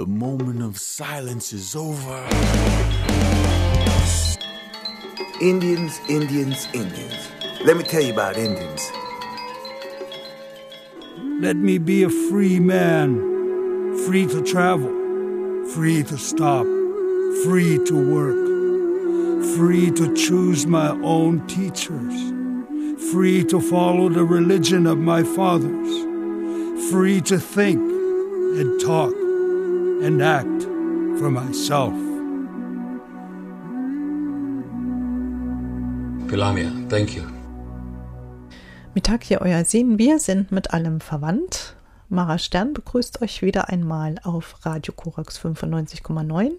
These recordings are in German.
The moment of silence is over. Indians, Indians, Indians. Let me tell you about Indians. Let me be a free man, free to travel, free to stop, free to work, free to choose my own teachers, free to follow the religion of my fathers, free to think and talk and act for myself. Pilamia, thank you. Mittag hier euer Sehen. Wir sind mit allem verwandt. Mara Stern begrüßt euch wieder einmal auf Radio Korax 95,9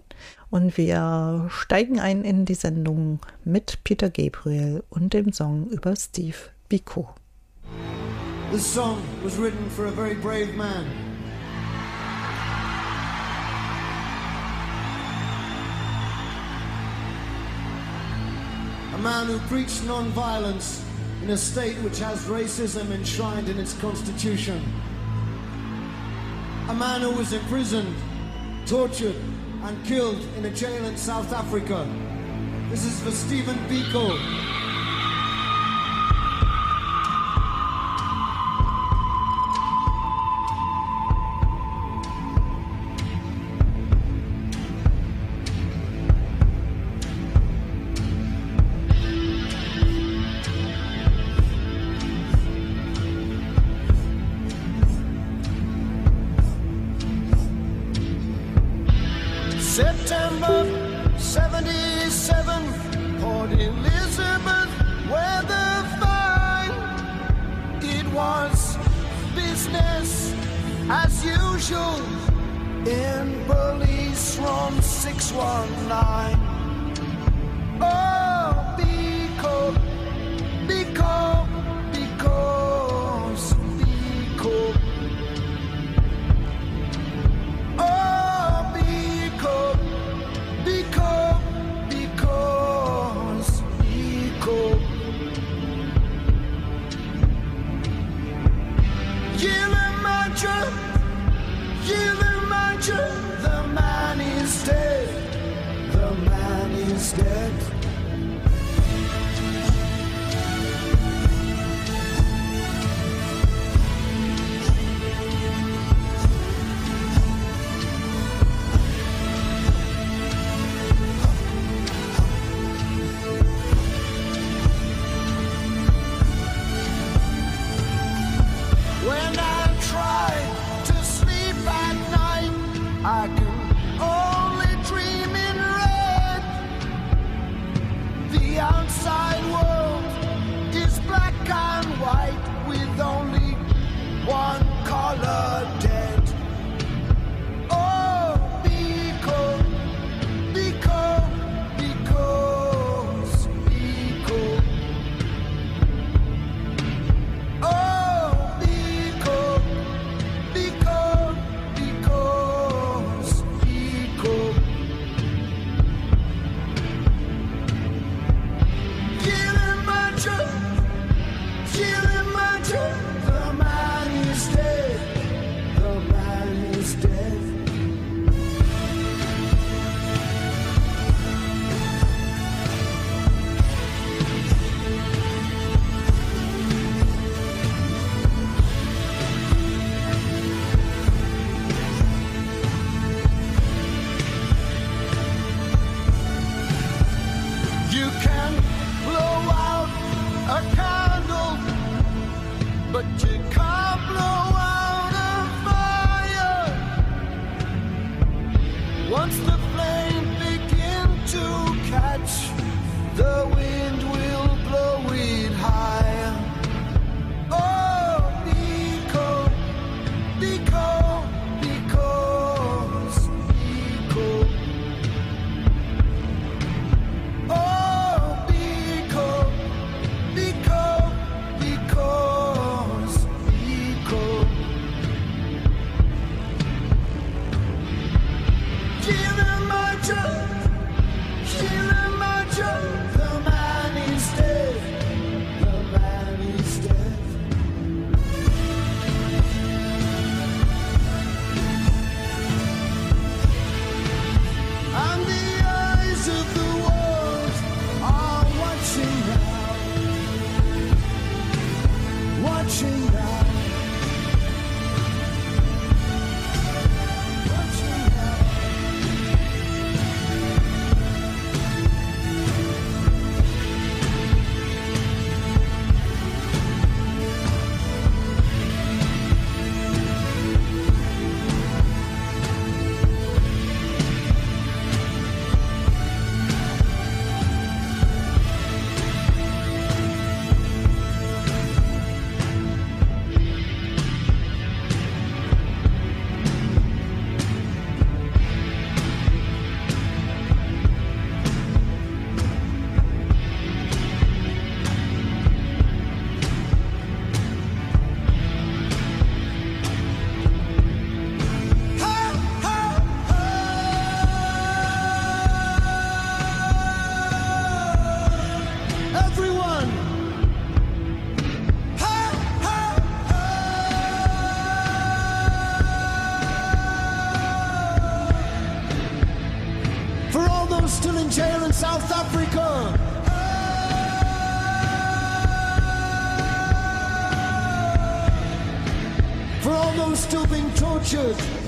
und wir steigen ein in die Sendung mit Peter Gabriel und dem Song über Steve Biko. This song was written for a very brave man. Man who preached non-violence in a state which has racism enshrined in its constitution. A man who was imprisoned, tortured, and killed in a jail in South Africa. This is for Stephen Biko. Tortured.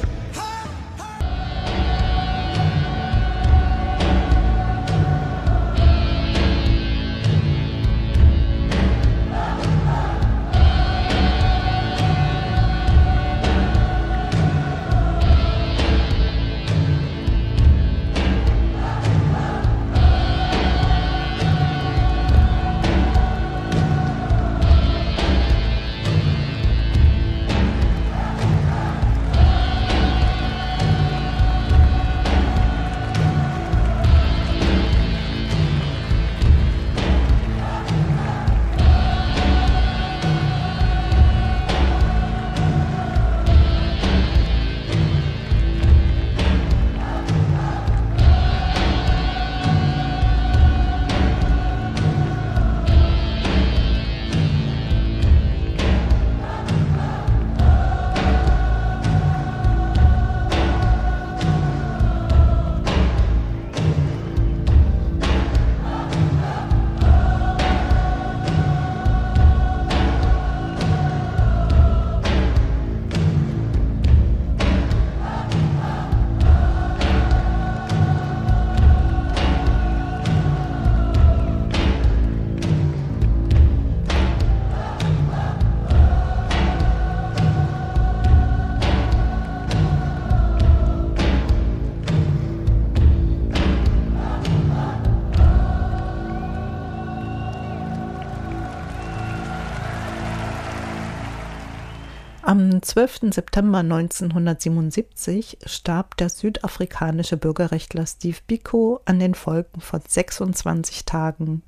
12. September 1977 starb der südafrikanische Bürgerrechtler Steve Biko an den Folgen von 26 Tagen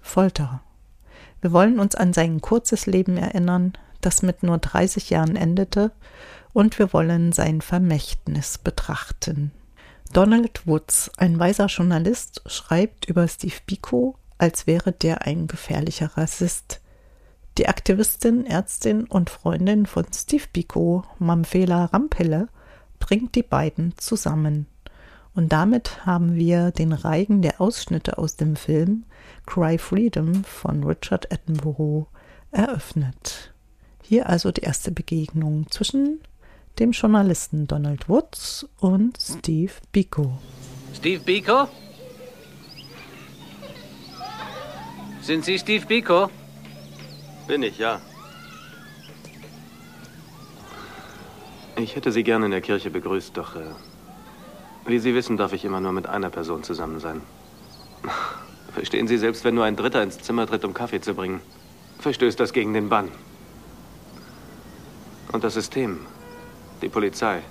Folter. Wir wollen uns an sein kurzes Leben erinnern, das mit nur 30 Jahren endete, und wir wollen sein Vermächtnis betrachten. Donald Woods, ein weiser Journalist, schreibt über Steve Biko, als wäre der ein gefährlicher Rassist. Die Aktivistin, Ärztin und Freundin von Steve Biko, Mamfela Rampelle, bringt die beiden zusammen. Und damit haben wir den Reigen der Ausschnitte aus dem Film Cry Freedom von Richard Attenborough eröffnet. Hier also die erste Begegnung zwischen dem Journalisten Donald Woods und Steve Biko. Steve Biko? Sind Sie Steve Biko? Bin ich, ja. Ich hätte Sie gerne in der Kirche begrüßt, doch äh, wie Sie wissen, darf ich immer nur mit einer Person zusammen sein. Verstehen Sie, selbst wenn nur ein Dritter ins Zimmer tritt, um Kaffee zu bringen, verstößt das gegen den Bann. Und das System, die Polizei,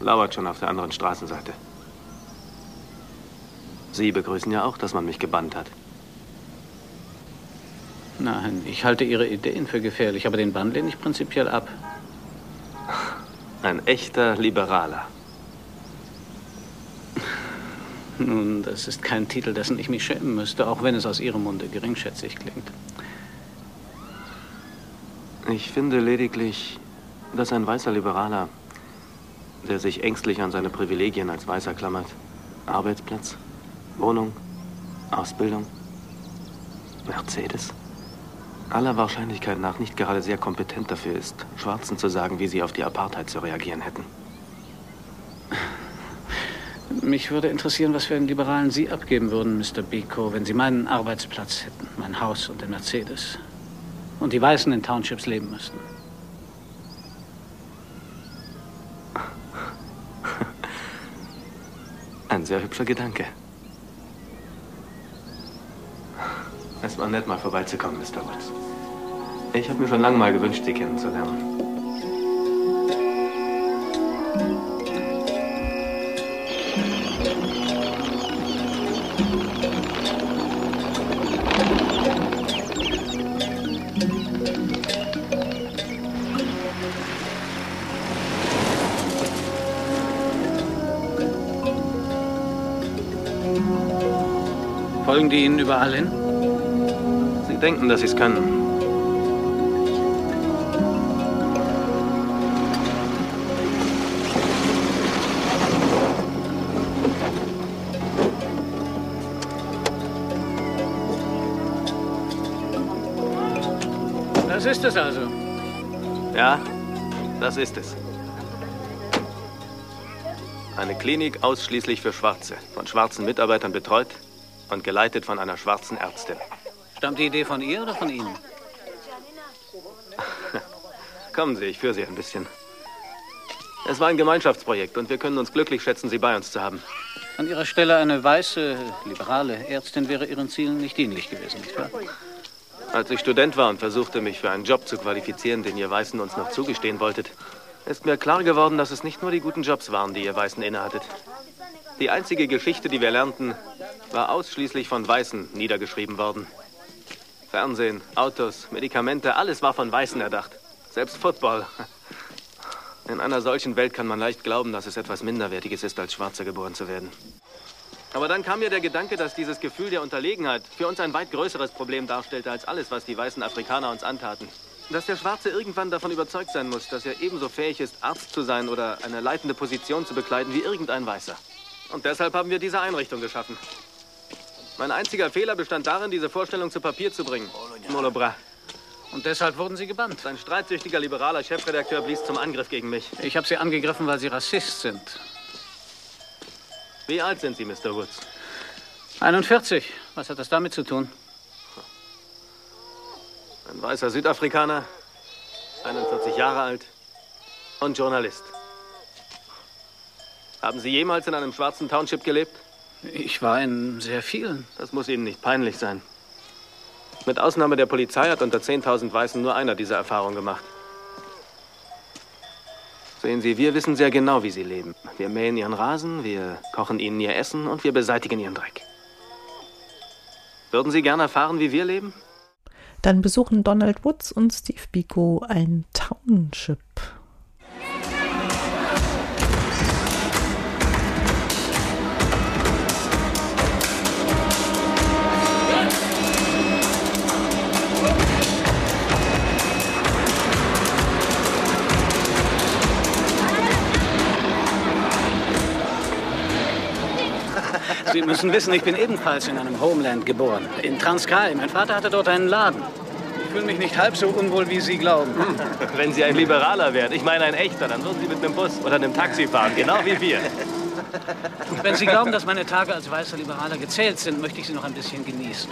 lauert schon auf der anderen Straßenseite. Sie begrüßen ja auch, dass man mich gebannt hat. Nein, ich halte Ihre Ideen für gefährlich, aber den Bann lehne ich prinzipiell ab. Ein echter Liberaler. Nun, das ist kein Titel, dessen ich mich schämen müsste, auch wenn es aus Ihrem Munde geringschätzig klingt. Ich finde lediglich, dass ein weißer Liberaler, der sich ängstlich an seine Privilegien als Weißer klammert, Arbeitsplatz, Wohnung, Ausbildung, Mercedes, aller Wahrscheinlichkeit nach nicht gerade sehr kompetent dafür ist, Schwarzen zu sagen, wie sie auf die Apartheid zu reagieren hätten. Mich würde interessieren, was für einen Liberalen Sie abgeben würden, Mr. Biko, wenn Sie meinen Arbeitsplatz hätten, mein Haus und den Mercedes. Und die Weißen in Townships leben müssten. Ein sehr hübscher Gedanke. Es war nett, mal vorbeizukommen, Mr. Woods. Ich habe mir schon lange mal gewünscht, Sie kennenzulernen. Folgen die Ihnen überall hin? denken, dass sie es können. Das ist es also. Ja, das ist es. Eine Klinik ausschließlich für Schwarze, von schwarzen Mitarbeitern betreut und geleitet von einer schwarzen Ärztin. Stammt die Idee von ihr oder von Ihnen? Kommen Sie, ich führe Sie ein bisschen. Es war ein Gemeinschaftsprojekt und wir können uns glücklich schätzen, Sie bei uns zu haben. An Ihrer Stelle eine weiße, liberale Ärztin wäre Ihren Zielen nicht dienlich gewesen, nicht wahr? Als ich Student war und versuchte, mich für einen Job zu qualifizieren, den ihr Weißen uns noch zugestehen wolltet, ist mir klar geworden, dass es nicht nur die guten Jobs waren, die ihr Weißen innehattet. Die einzige Geschichte, die wir lernten, war ausschließlich von Weißen niedergeschrieben worden. Fernsehen, Autos, Medikamente, alles war von Weißen erdacht. Selbst Football. In einer solchen Welt kann man leicht glauben, dass es etwas Minderwertiges ist, als Schwarzer geboren zu werden. Aber dann kam mir der Gedanke, dass dieses Gefühl der Unterlegenheit für uns ein weit größeres Problem darstellte als alles, was die weißen Afrikaner uns antaten. Dass der Schwarze irgendwann davon überzeugt sein muss, dass er ebenso fähig ist, Arzt zu sein oder eine leitende Position zu bekleiden wie irgendein Weißer. Und deshalb haben wir diese Einrichtung geschaffen. Mein einziger Fehler bestand darin, diese Vorstellung zu Papier zu bringen. Molobra. Und deshalb wurden Sie gebannt. Ein streitsüchtiger liberaler Chefredakteur blies zum Angriff gegen mich. Ich habe Sie angegriffen, weil Sie Rassist sind. Wie alt sind Sie, Mr. Woods? 41. Was hat das damit zu tun? Ein weißer Südafrikaner, 41 Jahre alt und Journalist. Haben Sie jemals in einem schwarzen Township gelebt? Ich war in sehr vielen. Das muss Ihnen nicht peinlich sein. Mit Ausnahme der Polizei hat unter 10.000 Weißen nur einer diese Erfahrung gemacht. Sehen Sie, wir wissen sehr genau, wie Sie leben. Wir mähen Ihren Rasen, wir kochen Ihnen Ihr Essen und wir beseitigen Ihren Dreck. Würden Sie gerne erfahren, wie wir leben? Dann besuchen Donald Woods und Steve Biko ein Township. Sie müssen wissen, ich bin ebenfalls in einem Homeland geboren. In Transkei. Mein Vater hatte dort einen Laden. Ich fühle mich nicht halb so unwohl, wie Sie glauben. Wenn Sie ein Liberaler wären, ich meine ein echter, dann würden Sie mit einem Bus oder einem Taxi fahren, genau wie wir. Wenn Sie glauben, dass meine Tage als weißer Liberaler gezählt sind, möchte ich sie noch ein bisschen genießen.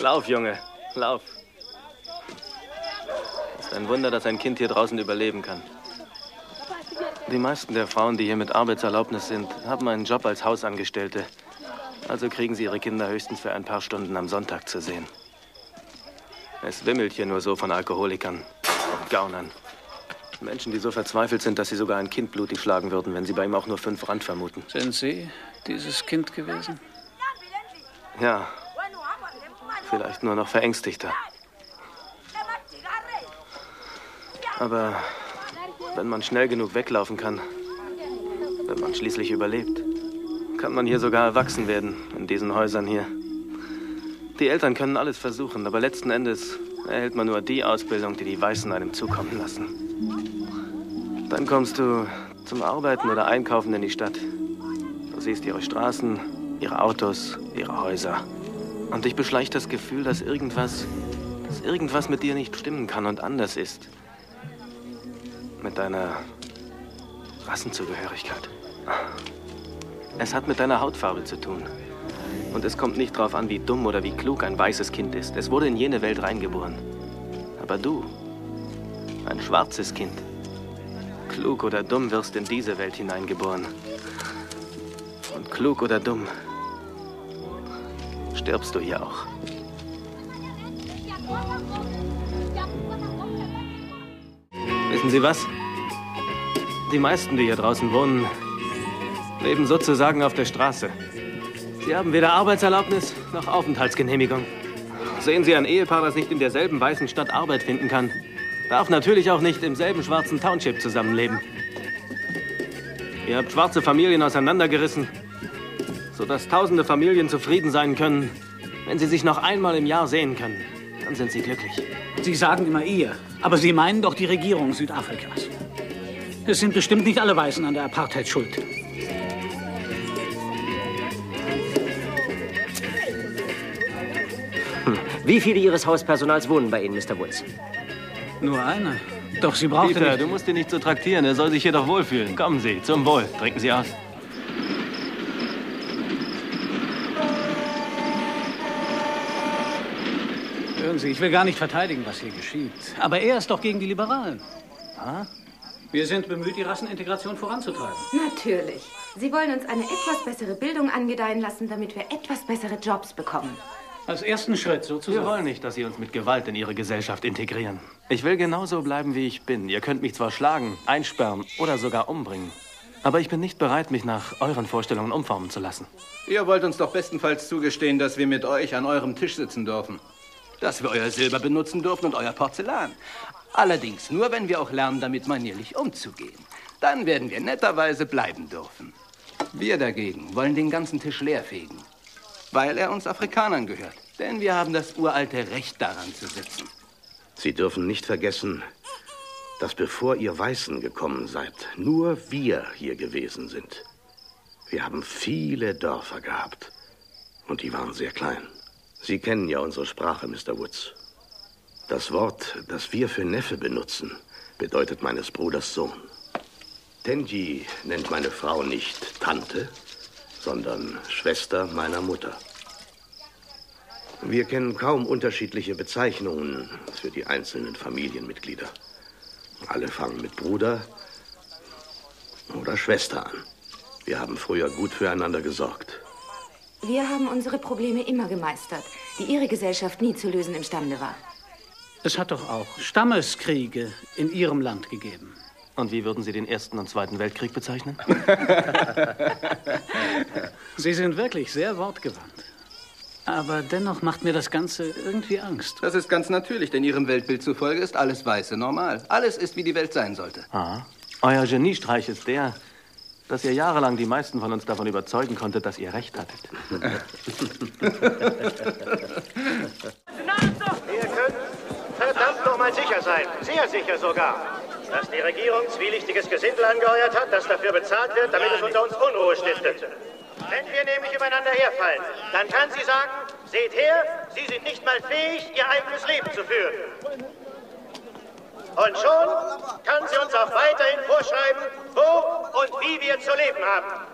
Lauf, Junge, lauf. Ist ein Wunder, dass ein Kind hier draußen überleben kann. Die meisten der Frauen, die hier mit Arbeitserlaubnis sind, haben einen Job als Hausangestellte. Also kriegen sie ihre Kinder höchstens für ein paar Stunden am Sonntag zu sehen. Es wimmelt hier nur so von Alkoholikern und Gaunern. Menschen, die so verzweifelt sind, dass sie sogar ein Kind blutig schlagen würden, wenn sie bei ihm auch nur fünf Rand vermuten. Sind Sie dieses Kind gewesen? Ja, vielleicht nur noch verängstigter. Aber wenn man schnell genug weglaufen kann, wenn man schließlich überlebt, kann man hier sogar erwachsen werden, in diesen Häusern hier. Die Eltern können alles versuchen, aber letzten Endes erhält man nur die Ausbildung, die die Weißen einem zukommen lassen. Dann kommst du zum Arbeiten oder Einkaufen in die Stadt. Du siehst ihre Straßen, ihre Autos, ihre Häuser. Und dich beschleicht das Gefühl, dass irgendwas, dass irgendwas mit dir nicht stimmen kann und anders ist. Mit deiner Rassenzugehörigkeit. Es hat mit deiner Hautfarbe zu tun. Und es kommt nicht darauf an, wie dumm oder wie klug ein weißes Kind ist. Es wurde in jene Welt reingeboren. Aber du, ein schwarzes Kind, klug oder dumm wirst in diese Welt hineingeboren. Und klug oder dumm stirbst du hier auch. Wissen Sie was? Die meisten, die hier draußen wohnen, leben sozusagen auf der Straße. Sie haben weder Arbeitserlaubnis noch Aufenthaltsgenehmigung. Sehen Sie ein Ehepaar, das nicht in derselben weißen Stadt Arbeit finden kann, darf natürlich auch nicht im selben schwarzen Township zusammenleben. Ihr habt schwarze Familien auseinandergerissen, sodass tausende Familien zufrieden sein können, wenn sie sich noch einmal im Jahr sehen können. Dann sind sie glücklich. Sie sagen immer ihr, aber Sie meinen doch die Regierung Südafrikas. Es sind bestimmt nicht alle Weißen an der Apartheid schuld. Wie viele Ihres Hauspersonals wohnen bei Ihnen, Mr. Woods? Nur einer. Doch Sie brauchen Peter, nicht... du musst ihn nicht so traktieren. Er soll sich hier doch wohlfühlen. Kommen Sie, zum Wohl. Trinken Sie aus. Hören Sie, ich will gar nicht verteidigen, was hier geschieht. Aber er ist doch gegen die Liberalen. Ha? Wir sind bemüht, die Rassenintegration voranzutreiben. Natürlich. Sie wollen uns eine etwas bessere Bildung angedeihen lassen, damit wir etwas bessere Jobs bekommen. Als ersten Schritt sozusagen. Wir wollen nicht, dass Sie uns mit Gewalt in Ihre Gesellschaft integrieren. Ich will genauso bleiben, wie ich bin. Ihr könnt mich zwar schlagen, einsperren oder sogar umbringen. Aber ich bin nicht bereit, mich nach euren Vorstellungen umformen zu lassen. Ihr wollt uns doch bestenfalls zugestehen, dass wir mit euch an eurem Tisch sitzen dürfen. Dass wir euer Silber benutzen dürfen und euer Porzellan. Allerdings nur, wenn wir auch lernen, damit manierlich umzugehen. Dann werden wir netterweise bleiben dürfen. Wir dagegen wollen den ganzen Tisch leerfegen, weil er uns Afrikanern gehört. Denn wir haben das uralte Recht daran zu sitzen. Sie dürfen nicht vergessen, dass bevor ihr Weißen gekommen seid, nur wir hier gewesen sind. Wir haben viele Dörfer gehabt. Und die waren sehr klein. Sie kennen ja unsere Sprache, Mr. Woods. Das Wort, das wir für Neffe benutzen, bedeutet meines Bruders Sohn. Tenji nennt meine Frau nicht Tante, sondern Schwester meiner Mutter. Wir kennen kaum unterschiedliche Bezeichnungen für die einzelnen Familienmitglieder. Alle fangen mit Bruder oder Schwester an. Wir haben früher gut füreinander gesorgt. Wir haben unsere Probleme immer gemeistert, die Ihre Gesellschaft nie zu lösen imstande war. Es hat doch auch Stammeskriege in Ihrem Land gegeben. Und wie würden Sie den Ersten und Zweiten Weltkrieg bezeichnen? Sie sind wirklich sehr wortgewandt. Aber dennoch macht mir das Ganze irgendwie Angst. Das ist ganz natürlich, denn Ihrem Weltbild zufolge ist alles Weiße normal. Alles ist, wie die Welt sein sollte. Aha. Euer Geniestreich ist der, dass ihr jahrelang die meisten von uns davon überzeugen konntet, dass ihr recht hattet. Ihr könnt verdammt noch mal sicher sein, sehr sicher sogar, dass die Regierung zwielichtiges Gesindel angeheuert hat, das dafür bezahlt wird, damit es unter uns Unruhe stiftet. Wenn wir nämlich übereinander herfallen, dann kann sie sagen, seht her, Sie sind nicht mal fähig, Ihr eigenes Leben zu führen. Und schon kann sie uns auch weiterhin vorschreiben, wo und wie wir zu leben haben.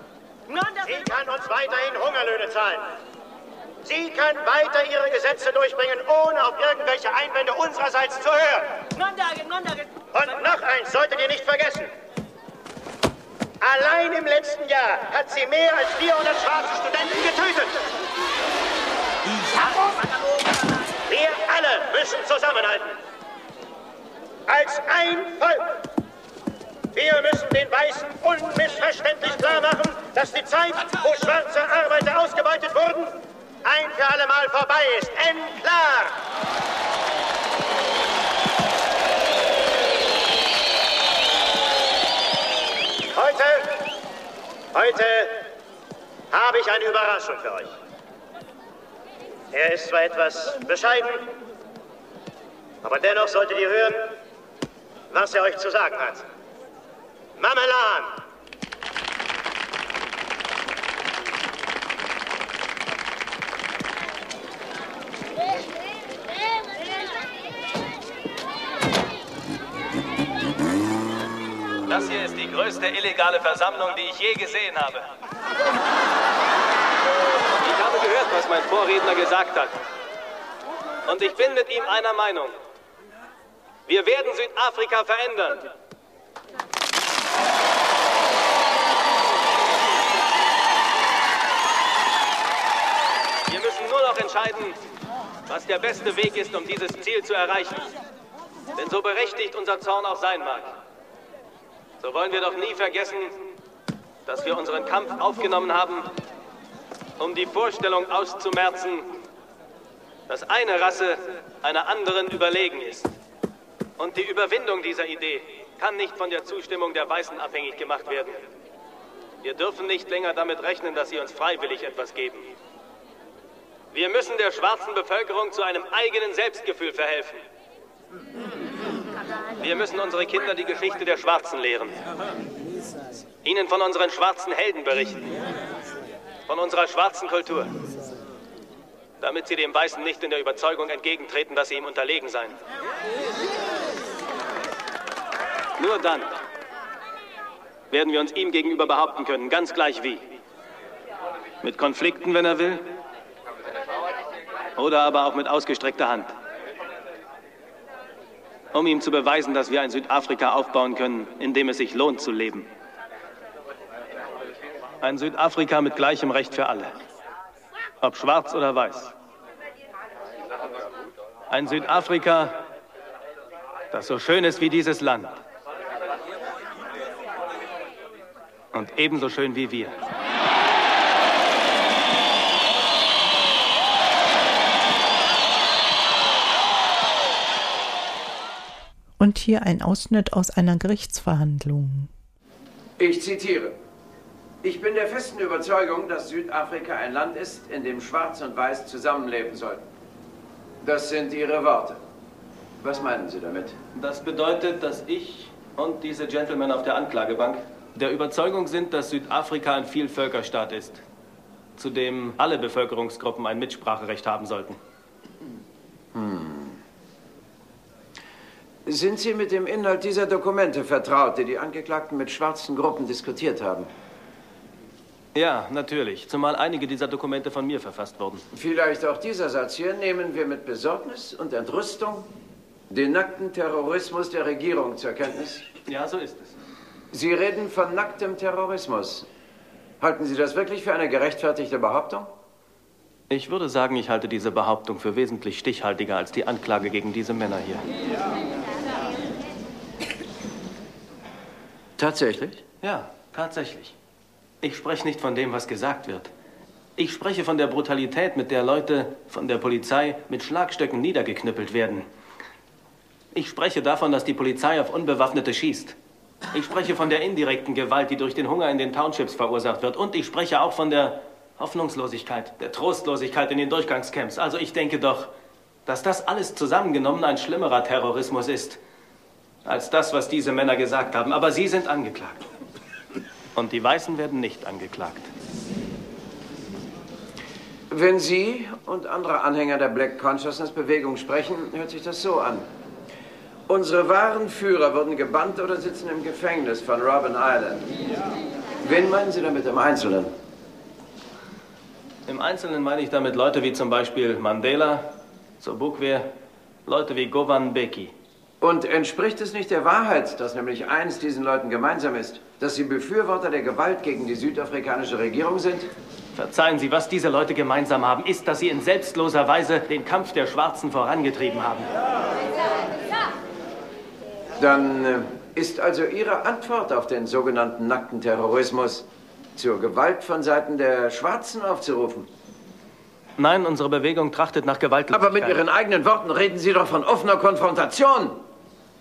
Sie kann uns weiterhin Hungerlöhne zahlen. Sie kann weiter ihre Gesetze durchbringen, ohne auf irgendwelche Einwände unsererseits zu hören. Und noch eins solltet ihr nicht vergessen. Allein im letzten Jahr hat sie mehr als 400 schwarze Studenten getötet. Wir alle müssen zusammenhalten. Als ein Volk. Wir müssen den Weißen unmissverständlich klar machen, dass die Zeit, wo schwarze Arbeiter ausgebeutet wurden, ein für alle Mal vorbei ist. Endklar! Heute, heute habe ich eine Überraschung für euch. Er ist zwar etwas bescheiden, aber dennoch solltet ihr hören, was er euch zu sagen hat. Mamelan! Das hier ist die größte illegale Versammlung, die ich je gesehen habe. Ich habe gehört, was mein Vorredner gesagt hat. Und ich bin mit ihm einer Meinung. Wir werden Südafrika verändern. Wir müssen nur noch entscheiden, was der beste Weg ist, um dieses Ziel zu erreichen. Denn so berechtigt unser Zorn auch sein mag, so wollen wir doch nie vergessen, dass wir unseren Kampf aufgenommen haben, um die Vorstellung auszumerzen, dass eine Rasse einer anderen überlegen ist. Und die Überwindung dieser Idee kann nicht von der Zustimmung der Weißen abhängig gemacht werden. Wir dürfen nicht länger damit rechnen, dass sie uns freiwillig etwas geben. Wir müssen der schwarzen Bevölkerung zu einem eigenen Selbstgefühl verhelfen. Wir müssen unsere Kinder die Geschichte der Schwarzen lehren. Ihnen von unseren schwarzen Helden berichten. Von unserer schwarzen Kultur. Damit sie dem Weißen nicht in der Überzeugung entgegentreten, dass sie ihm unterlegen seien. Nur dann werden wir uns ihm gegenüber behaupten können, ganz gleich wie. Mit Konflikten, wenn er will, oder aber auch mit ausgestreckter Hand. Um ihm zu beweisen, dass wir ein Südafrika aufbauen können, in dem es sich lohnt zu leben. Ein Südafrika mit gleichem Recht für alle. Ob schwarz oder weiß. Ein Südafrika, das so schön ist wie dieses Land. Und ebenso schön wie wir. Und hier ein Ausschnitt aus einer Gerichtsverhandlung. Ich zitiere. Ich bin der festen Überzeugung, dass Südafrika ein Land ist, in dem Schwarz und Weiß zusammenleben sollten. Das sind Ihre Worte. Was meinen Sie damit? Das bedeutet, dass ich und diese Gentlemen auf der Anklagebank der Überzeugung sind, dass Südafrika ein Vielvölkerstaat ist, zu dem alle Bevölkerungsgruppen ein Mitspracherecht haben sollten. Hm. Sind Sie mit dem Inhalt dieser Dokumente vertraut, die die Angeklagten mit schwarzen Gruppen diskutiert haben? Ja, natürlich. Zumal einige dieser Dokumente von mir verfasst wurden. Vielleicht auch dieser Satz hier nehmen wir mit Besorgnis und Entrüstung den nackten Terrorismus der Regierung zur Kenntnis. Ja, so ist es. Sie reden von nacktem Terrorismus. Halten Sie das wirklich für eine gerechtfertigte Behauptung? Ich würde sagen, ich halte diese Behauptung für wesentlich stichhaltiger als die Anklage gegen diese Männer hier. Tatsächlich? Ja, tatsächlich. Ich spreche nicht von dem, was gesagt wird. Ich spreche von der Brutalität, mit der Leute von der Polizei mit Schlagstöcken niedergeknüppelt werden. Ich spreche davon, dass die Polizei auf Unbewaffnete schießt. Ich spreche von der indirekten Gewalt, die durch den Hunger in den Townships verursacht wird. Und ich spreche auch von der Hoffnungslosigkeit, der Trostlosigkeit in den Durchgangscamps. Also ich denke doch, dass das alles zusammengenommen ein schlimmerer Terrorismus ist, als das, was diese Männer gesagt haben. Aber sie sind angeklagt. Und die Weißen werden nicht angeklagt. Wenn Sie und andere Anhänger der Black Consciousness Bewegung sprechen, hört sich das so an. Unsere wahren Führer wurden gebannt oder sitzen im Gefängnis von Robben Island. Wen meinen Sie damit im Einzelnen? Im Einzelnen meine ich damit Leute wie zum Beispiel Mandela, Sobukwe, Leute wie Govan Beki. Und entspricht es nicht der Wahrheit, dass nämlich eins diesen Leuten gemeinsam ist, dass sie Befürworter der Gewalt gegen die südafrikanische Regierung sind? Verzeihen Sie, was diese Leute gemeinsam haben, ist, dass sie in selbstloser Weise den Kampf der Schwarzen vorangetrieben haben. Dann äh, ist also Ihre Antwort auf den sogenannten nackten Terrorismus zur Gewalt von Seiten der Schwarzen aufzurufen? Nein, unsere Bewegung trachtet nach Gewaltlosigkeit. Aber mit Ihren eigenen Worten reden Sie doch von offener Konfrontation.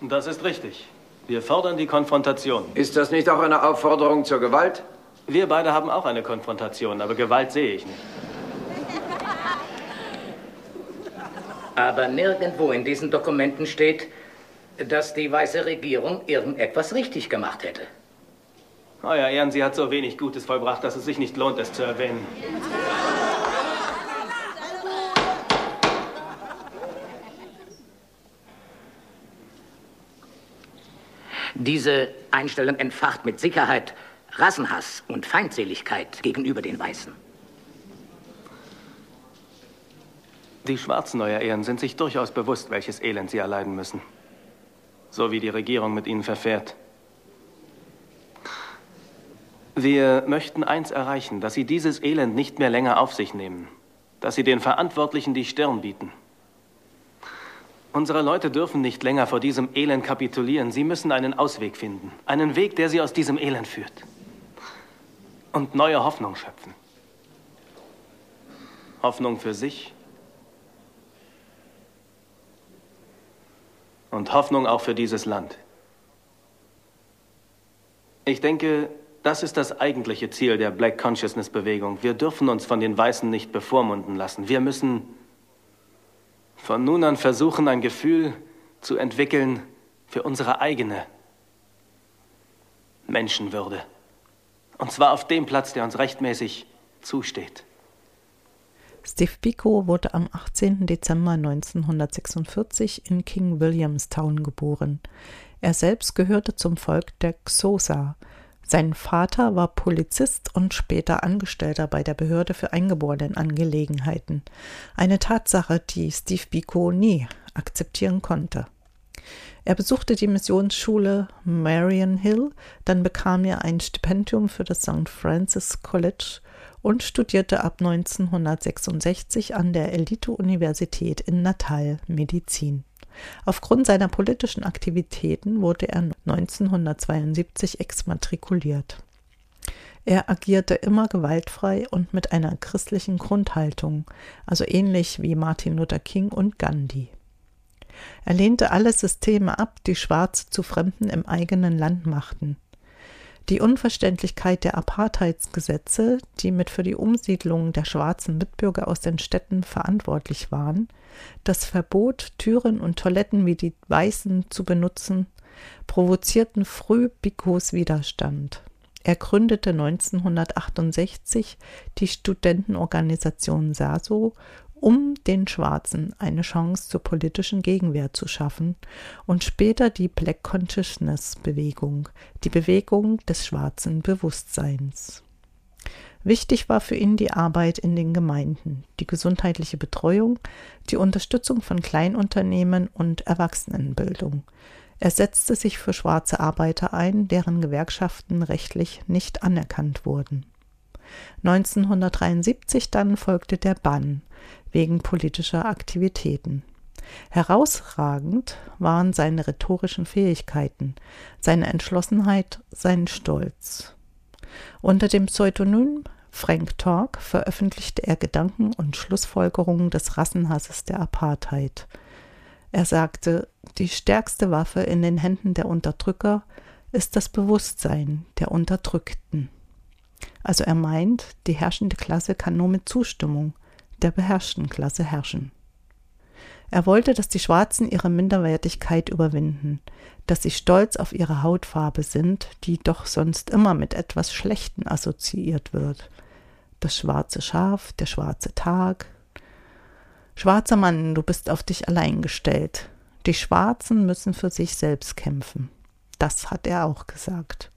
Das ist richtig. Wir fordern die Konfrontation. Ist das nicht auch eine Aufforderung zur Gewalt? Wir beide haben auch eine Konfrontation, aber Gewalt sehe ich nicht. Aber nirgendwo in diesen Dokumenten steht, dass die weiße Regierung irgendetwas richtig gemacht hätte. Euer Ehren, sie hat so wenig Gutes vollbracht, dass es sich nicht lohnt, es zu erwähnen. Diese Einstellung entfacht mit Sicherheit Rassenhass und Feindseligkeit gegenüber den Weißen. Die Schwarzen, Euer Ehren, sind sich durchaus bewusst, welches Elend sie erleiden müssen. So wie die Regierung mit ihnen verfährt. Wir möchten eins erreichen, dass sie dieses Elend nicht mehr länger auf sich nehmen. Dass sie den Verantwortlichen die Stirn bieten. Unsere Leute dürfen nicht länger vor diesem Elend kapitulieren. Sie müssen einen Ausweg finden. Einen Weg, der sie aus diesem Elend führt. Und neue Hoffnung schöpfen. Hoffnung für sich. Und Hoffnung auch für dieses Land. Ich denke, das ist das eigentliche Ziel der Black Consciousness Bewegung. Wir dürfen uns von den Weißen nicht bevormunden lassen. Wir müssen von nun an versuchen, ein Gefühl zu entwickeln, für unsere eigene Menschenwürde. Und zwar auf dem Platz, der uns rechtmäßig zusteht. Steve Biko wurde am 18. Dezember 1946 in King Williamstown geboren. Er selbst gehörte zum Volk der Xhosa. Sein Vater war Polizist und später Angestellter bei der Behörde für Eingeborenenangelegenheiten. Eine Tatsache, die Steve Biko nie akzeptieren konnte. Er besuchte die Missionsschule Marion Hill, dann bekam er ein Stipendium für das St. Francis College und studierte ab 1966 an der Elite-Universität in Natal Medizin. Aufgrund seiner politischen Aktivitäten wurde er 1972 exmatrikuliert. Er agierte immer gewaltfrei und mit einer christlichen Grundhaltung, also ähnlich wie Martin Luther King und Gandhi. Er lehnte alle Systeme ab, die Schwarze zu Fremden im eigenen Land machten. Die Unverständlichkeit der Apartheidsgesetze, die mit für die Umsiedlung der schwarzen Mitbürger aus den Städten verantwortlich waren, das Verbot, Türen und Toiletten wie die Weißen zu benutzen, provozierten früh Bikos Widerstand. Er gründete 1968 die Studentenorganisation SASO um den Schwarzen eine Chance zur politischen Gegenwehr zu schaffen und später die Black Consciousness Bewegung, die Bewegung des schwarzen Bewusstseins. Wichtig war für ihn die Arbeit in den Gemeinden, die gesundheitliche Betreuung, die Unterstützung von Kleinunternehmen und Erwachsenenbildung. Er setzte sich für schwarze Arbeiter ein, deren Gewerkschaften rechtlich nicht anerkannt wurden. 1973 dann folgte der Bann, wegen politischer Aktivitäten. Herausragend waren seine rhetorischen Fähigkeiten, seine Entschlossenheit, sein Stolz. Unter dem Pseudonym Frank Talk veröffentlichte er Gedanken und Schlussfolgerungen des Rassenhasses der Apartheid. Er sagte, die stärkste Waffe in den Händen der Unterdrücker ist das Bewusstsein der Unterdrückten. Also er meint, die herrschende Klasse kann nur mit Zustimmung, der beherrschten Klasse herrschen. Er wollte, dass die Schwarzen ihre Minderwertigkeit überwinden, dass sie stolz auf ihre Hautfarbe sind, die doch sonst immer mit etwas Schlechten assoziiert wird. Das schwarze Schaf, der schwarze Tag. Schwarzer Mann, du bist auf dich allein gestellt. Die Schwarzen müssen für sich selbst kämpfen. Das hat er auch gesagt.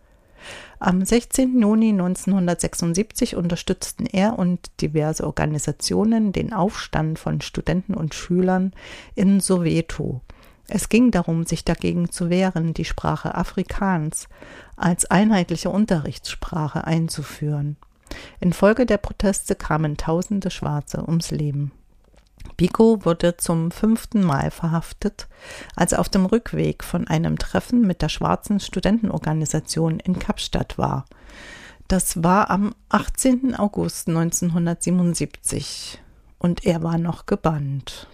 Am 16. Juni 1976 unterstützten er und diverse Organisationen den Aufstand von Studenten und Schülern in Soweto. Es ging darum, sich dagegen zu wehren, die Sprache Afrikaans als einheitliche Unterrichtssprache einzuführen. Infolge der Proteste kamen tausende Schwarze ums Leben. Biko wurde zum fünften Mal verhaftet, als er auf dem Rückweg von einem Treffen mit der schwarzen Studentenorganisation in Kapstadt war. Das war am 18. August 1977 und er war noch gebannt.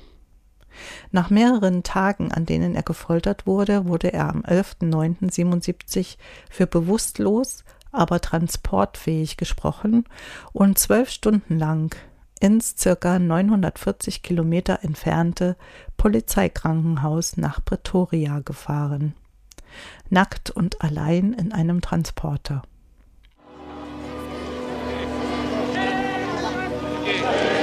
Nach mehreren Tagen, an denen er gefoltert wurde, wurde er am 11.09.77 für bewusstlos, aber transportfähig gesprochen und zwölf Stunden lang ins circa 940 Kilometer entfernte Polizeikrankenhaus nach Pretoria gefahren. Nackt und allein in einem Transporter. Wir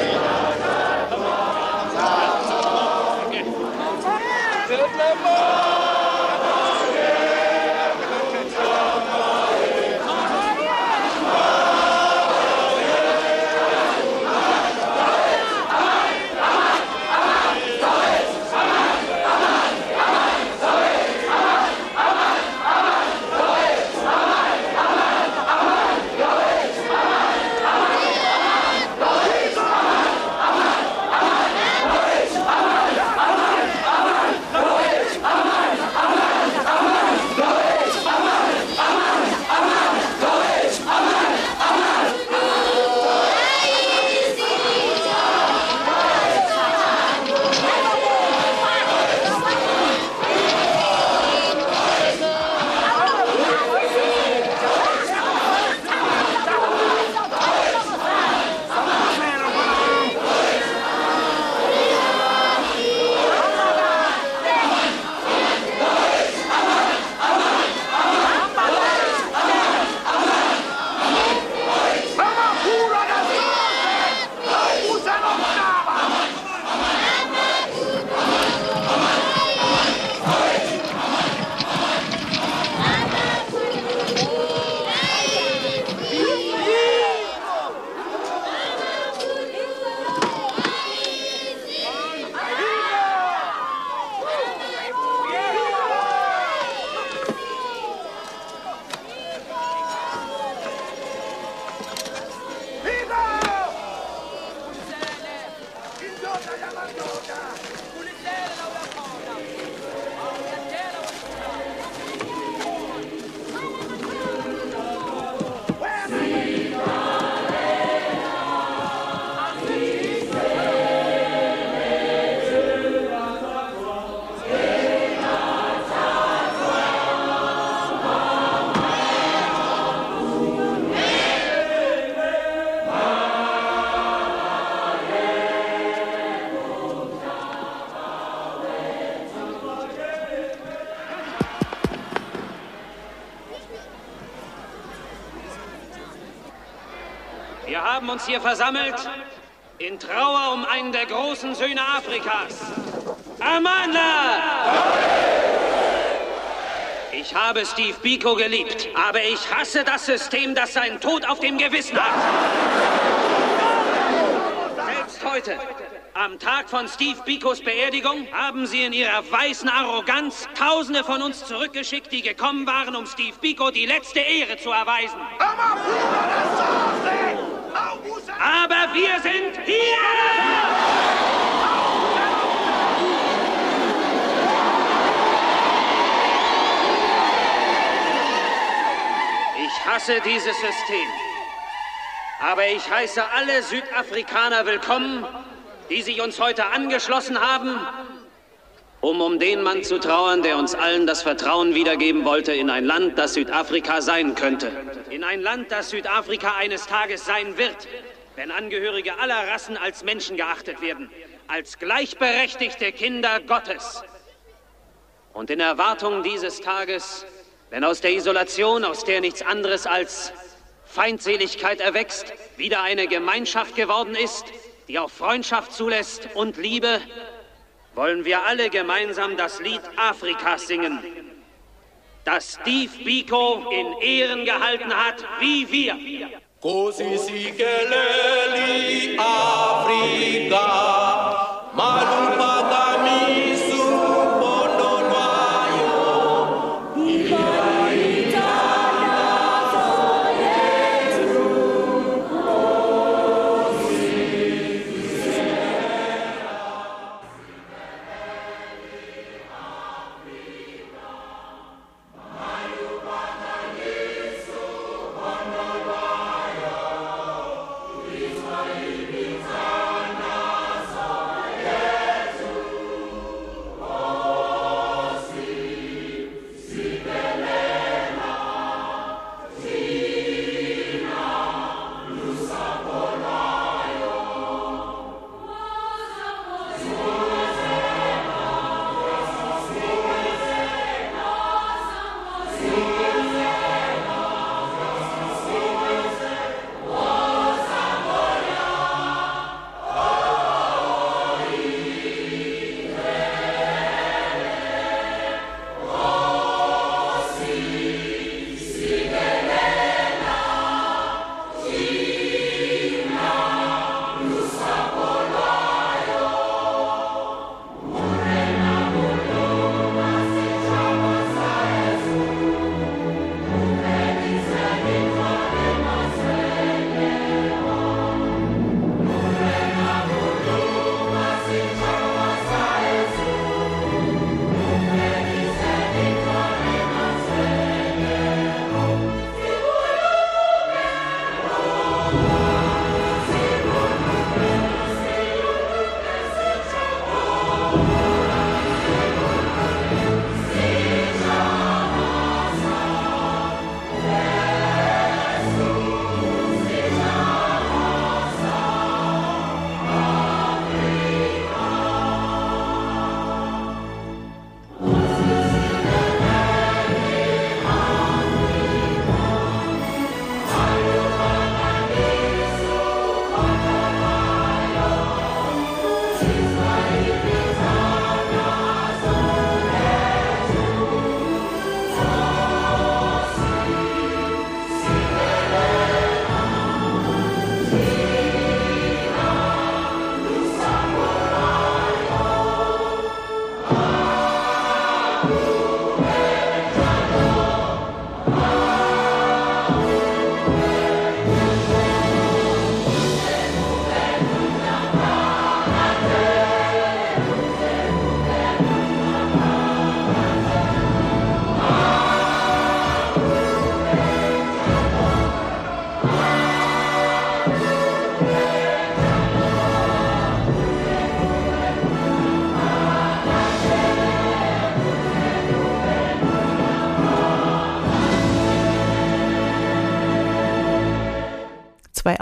uns hier versammelt in Trauer um einen der großen Söhne Afrikas. Amanda! Ich habe Steve Biko geliebt, aber ich hasse das System, das seinen Tod auf dem Gewissen hat. Selbst heute, am Tag von Steve Bikos Beerdigung, haben Sie in Ihrer weißen Arroganz Tausende von uns zurückgeschickt, die gekommen waren, um Steve Biko die letzte Ehre zu erweisen. Aber wir sind hier! Ich hasse dieses System. Aber ich heiße alle Südafrikaner willkommen, die sich uns heute angeschlossen haben, um um den Mann zu trauern, der uns allen das Vertrauen wiedergeben wollte in ein Land, das Südafrika sein könnte. In ein Land, das Südafrika eines Tages sein wird, wenn Angehörige aller Rassen als Menschen geachtet werden, als gleichberechtigte Kinder Gottes. Und in Erwartung dieses Tages, wenn aus der Isolation, aus der nichts anderes als Feindseligkeit erwächst, wieder eine Gemeinschaft geworden ist, die auch Freundschaft zulässt und Liebe, wollen wir alle gemeinsam das Lied Afrikas singen, das Steve Biko in Ehren gehalten hat, wie wir. Όσοι σίγελε λίγα βρήκα.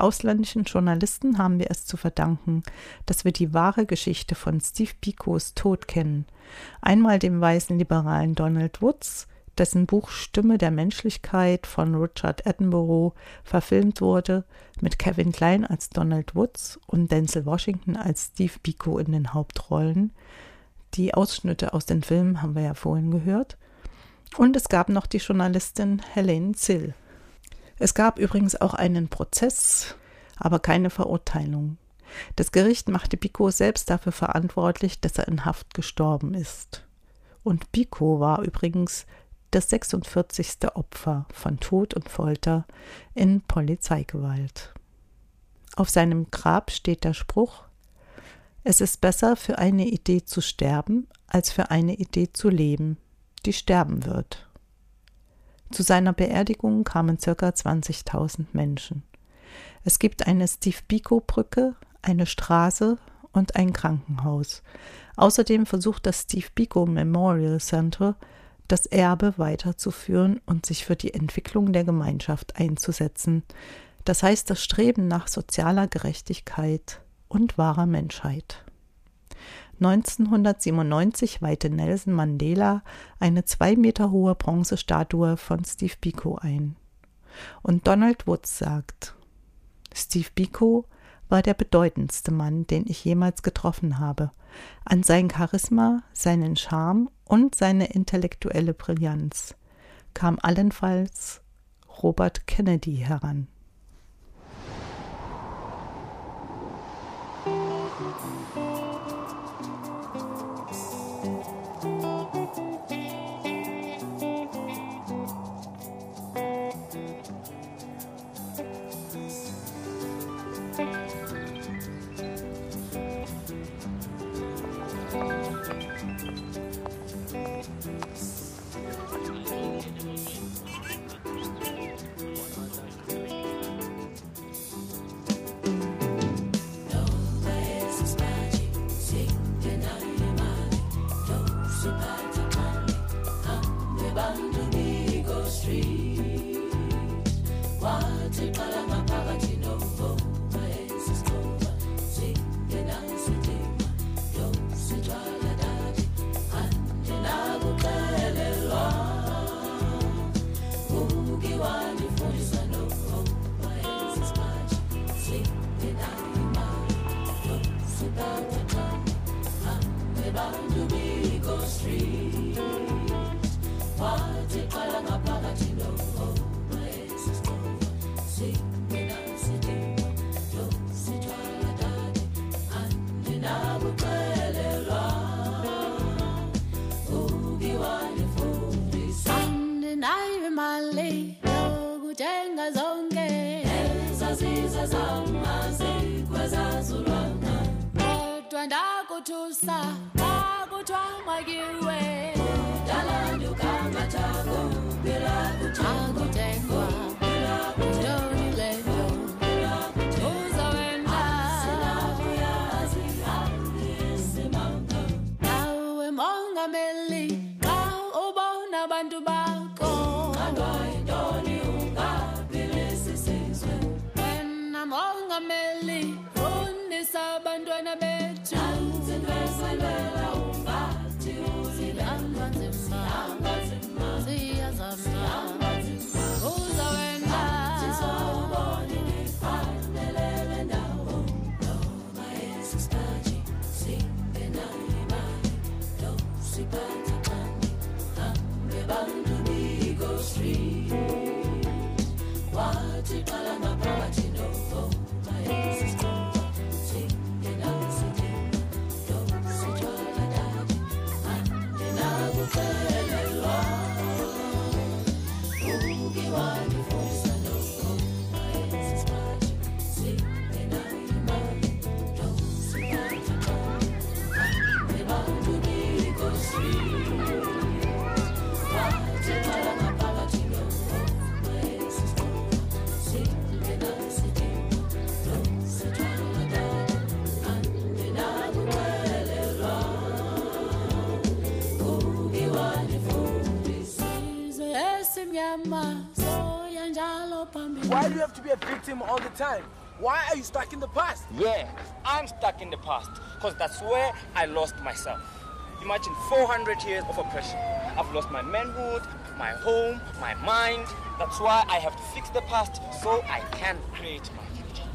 Ausländischen Journalisten haben wir es zu verdanken, dass wir die wahre Geschichte von Steve Bikos Tod kennen. Einmal dem weißen Liberalen Donald Woods, dessen Buch Stimme der Menschlichkeit von Richard Attenborough verfilmt wurde, mit Kevin Klein als Donald Woods und Denzel Washington als Steve Biko in den Hauptrollen. Die Ausschnitte aus den Filmen haben wir ja vorhin gehört. Und es gab noch die Journalistin Helene Zill. Es gab übrigens auch einen Prozess, aber keine Verurteilung. Das Gericht machte Biko selbst dafür verantwortlich, dass er in Haft gestorben ist. Und Biko war übrigens das 46. Opfer von Tod und Folter in Polizeigewalt. Auf seinem Grab steht der Spruch Es ist besser für eine Idee zu sterben, als für eine Idee zu leben, die sterben wird. Zu seiner Beerdigung kamen ca. 20.000 Menschen. Es gibt eine Steve Biko Brücke, eine Straße und ein Krankenhaus. Außerdem versucht das Steve Biko Memorial Center, das Erbe weiterzuführen und sich für die Entwicklung der Gemeinschaft einzusetzen. Das heißt das Streben nach sozialer Gerechtigkeit und wahrer Menschheit. 1997 weihte Nelson Mandela eine zwei Meter hohe Bronzestatue von Steve Biko ein. Und Donald Woods sagt, Steve Biko war der bedeutendste Mann, den ich jemals getroffen habe. An sein Charisma, seinen Charme und seine intellektuelle Brillanz kam allenfalls Robert Kennedy heran. Have to be a victim all the time? Why are you stuck in the past? Yeah, I'm stuck in the past because that's where I lost myself. Imagine 400 years of oppression. I've lost my manhood, my home, my mind. That's why I have to fix the past so I can create my future.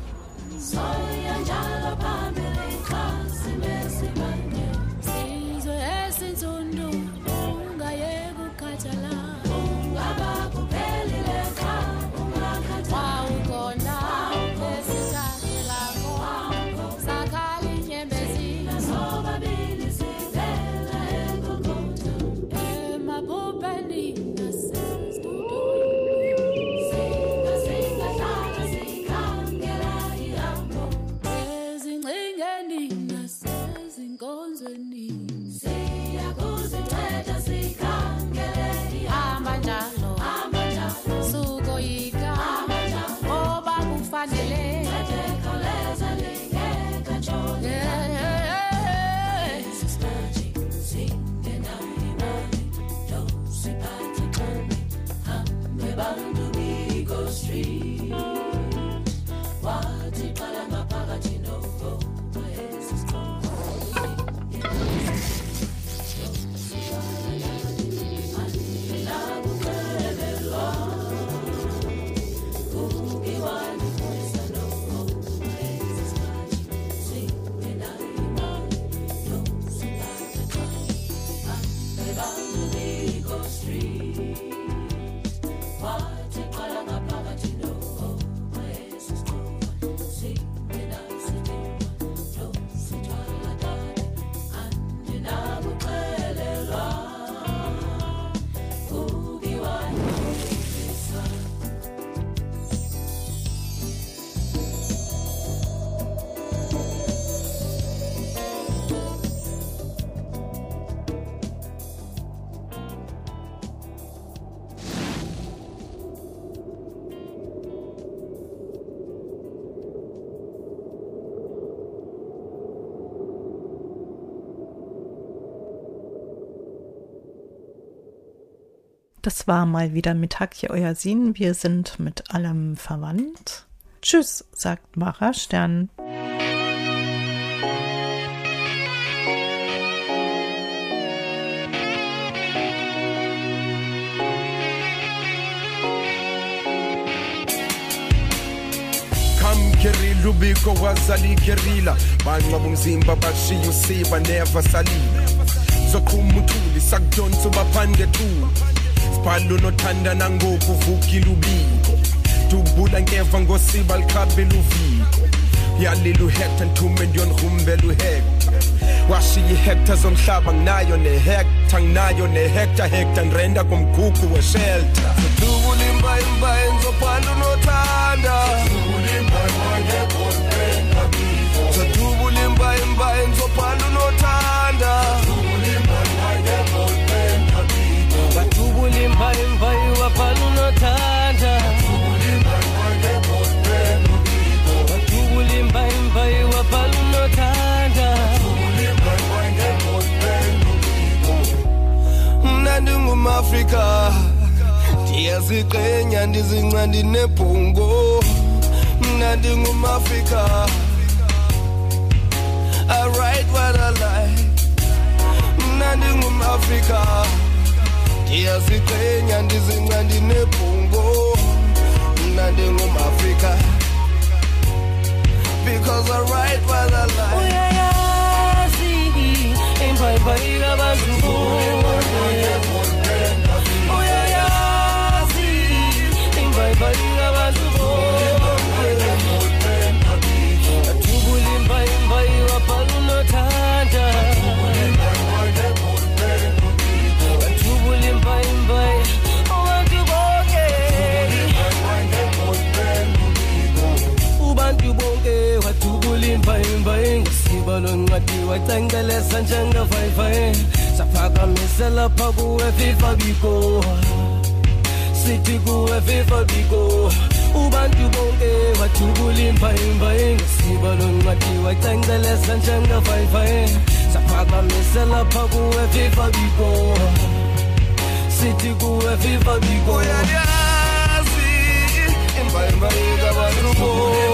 Das war mal wieder Mittagje euer Sinn. Wir sind mit allem verwandt. Tschüss, sagt Mara Stern. kamkerila ubiko wazalikerila banqaba umzimba bashiya usiba neva salila zoqhuma uthuli sakudonsa ubaphandle umbhalo nothanda nangokuvukile ubiko dubula ngeva ngosiba liqhabela uviko yalila uhector nthume ndiyonirumbela uhector washiya ihector zomhlaba nginayo nginayo ndirenda kumgugu nothanda ndingumafrika. I write what I like. Mna ndingumafrika. Because I write what I like. Uyayazi imbayimba kabantu bonke lonqadi wacengelesa njengevayivay saphakamisela pha kuwe fifa biko sithi kuwe fifa biko ubantu bonke wathubula imbayimbayi ngosiba loncwadi wacengeleza njengevayivayi saphakamisa lapha kuwe fifa biko sithi kuwe fifa biko. Uyayazi imbayimbayi kabantu bonke